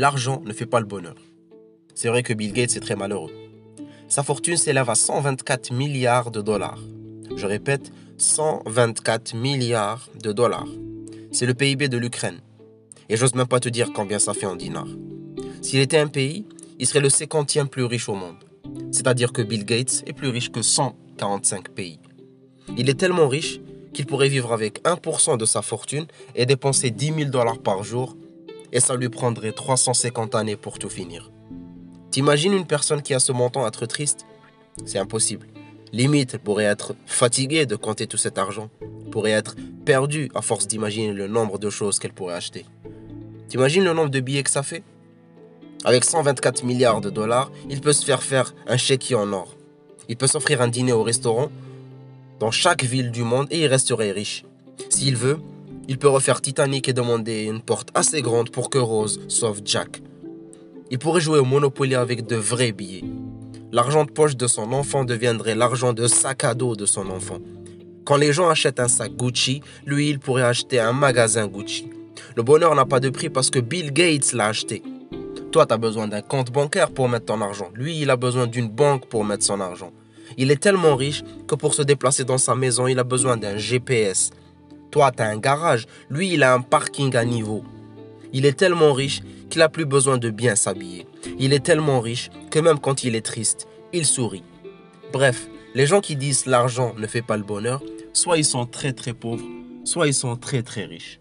l'argent ne fait pas le bonheur. C'est vrai que Bill Gates est très malheureux. Sa fortune s'élève à 124 milliards de dollars. Je répète, 124 milliards de dollars. C'est le PIB de l'Ukraine. Et j'ose même pas te dire combien ça fait en dinars. S'il était un pays, il serait le 50e plus riche au monde. C'est-à-dire que Bill Gates est plus riche que 145 pays. Il est tellement riche qu'il pourrait vivre avec 1% de sa fortune et dépenser 10 000 dollars par jour, et ça lui prendrait 350 années pour tout finir. T'imagines une personne qui a ce montant être triste? C'est impossible. Limite, elle pourrait être fatiguée de compter tout cet argent, pourrait être perdue à force d'imaginer le nombre de choses qu'elle pourrait acheter. T'imagines le nombre de billets que ça fait? Avec 124 milliards de dollars, il peut se faire faire un chéquier en or. Il peut s'offrir un dîner au restaurant dans chaque ville du monde et il resterait riche. S'il veut, il peut refaire Titanic et demander une porte assez grande pour que Rose sauve Jack. Il pourrait jouer au Monopoly avec de vrais billets. L'argent de poche de son enfant deviendrait l'argent de sac à dos de son enfant. Quand les gens achètent un sac Gucci, lui, il pourrait acheter un magasin Gucci. Le bonheur n'a pas de prix parce que Bill Gates l'a acheté. Toi, tu as besoin d'un compte bancaire pour mettre ton argent. Lui, il a besoin d'une banque pour mettre son argent. Il est tellement riche que pour se déplacer dans sa maison, il a besoin d'un GPS. Toi, tu as un garage. Lui, il a un parking à niveau. Il est tellement riche qu'il n'a plus besoin de bien s'habiller. Il est tellement riche que même quand il est triste, il sourit. Bref, les gens qui disent l'argent ne fait pas le bonheur, soit ils sont très très pauvres, soit ils sont très très riches.